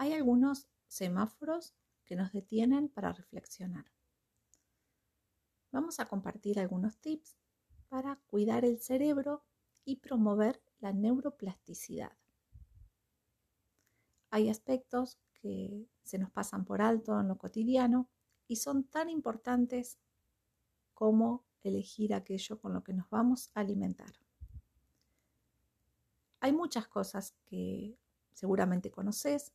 hay algunos semáforos que nos detienen para reflexionar. Vamos a compartir algunos tips para cuidar el cerebro y promover la neuroplasticidad. Hay aspectos que se nos pasan por alto en lo cotidiano y son tan importantes como elegir aquello con lo que nos vamos a alimentar. Hay muchas cosas que seguramente conoces,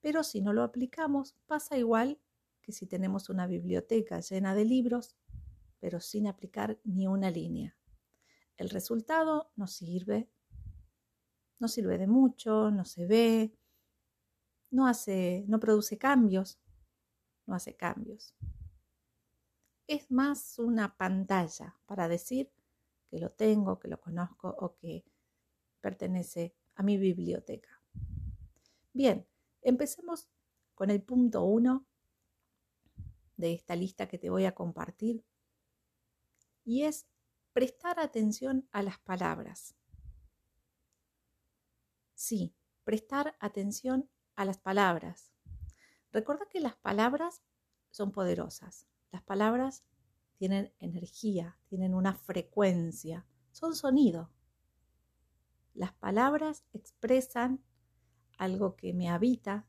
pero si no lo aplicamos pasa igual que si tenemos una biblioteca llena de libros, pero sin aplicar ni una línea. El resultado no sirve, no sirve de mucho, no se ve, no hace, no produce cambios, no hace cambios. Es más una pantalla para decir que lo tengo, que lo conozco o que pertenece a mi biblioteca. Bien, empecemos con el punto 1 de esta lista que te voy a compartir y es prestar atención a las palabras. Sí, prestar atención a las palabras. Recuerda que las palabras son poderosas. Las palabras tienen energía, tienen una frecuencia, son sonido. Las palabras expresan algo que me habita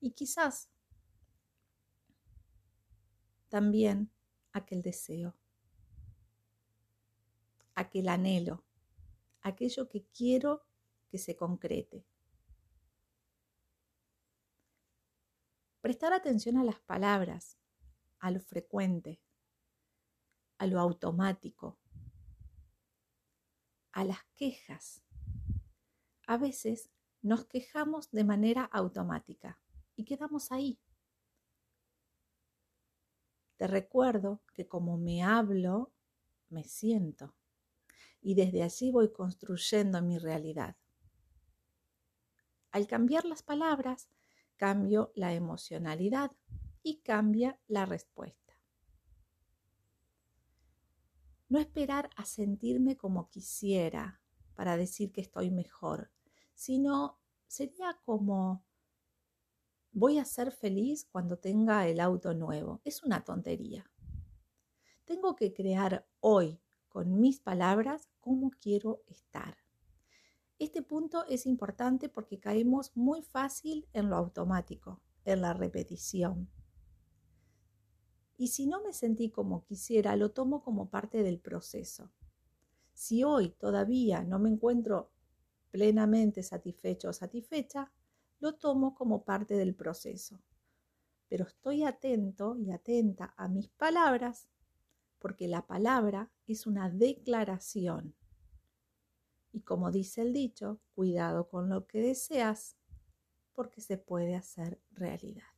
y quizás también aquel deseo, aquel anhelo, aquello que quiero que se concrete. Prestar atención a las palabras, a lo frecuente, a lo automático, a las quejas. A veces nos quejamos de manera automática y quedamos ahí. Te recuerdo que como me hablo, me siento. Y desde allí voy construyendo mi realidad. Al cambiar las palabras, cambio la emocionalidad y cambia la respuesta. No esperar a sentirme como quisiera para decir que estoy mejor, sino sería como voy a ser feliz cuando tenga el auto nuevo. Es una tontería. Tengo que crear hoy con mis palabras cómo quiero estar. Este punto es importante porque caemos muy fácil en lo automático, en la repetición. Y si no me sentí como quisiera, lo tomo como parte del proceso. Si hoy todavía no me encuentro plenamente satisfecho o satisfecha, lo tomo como parte del proceso. Pero estoy atento y atenta a mis palabras porque la palabra es una declaración. Y como dice el dicho, cuidado con lo que deseas porque se puede hacer realidad.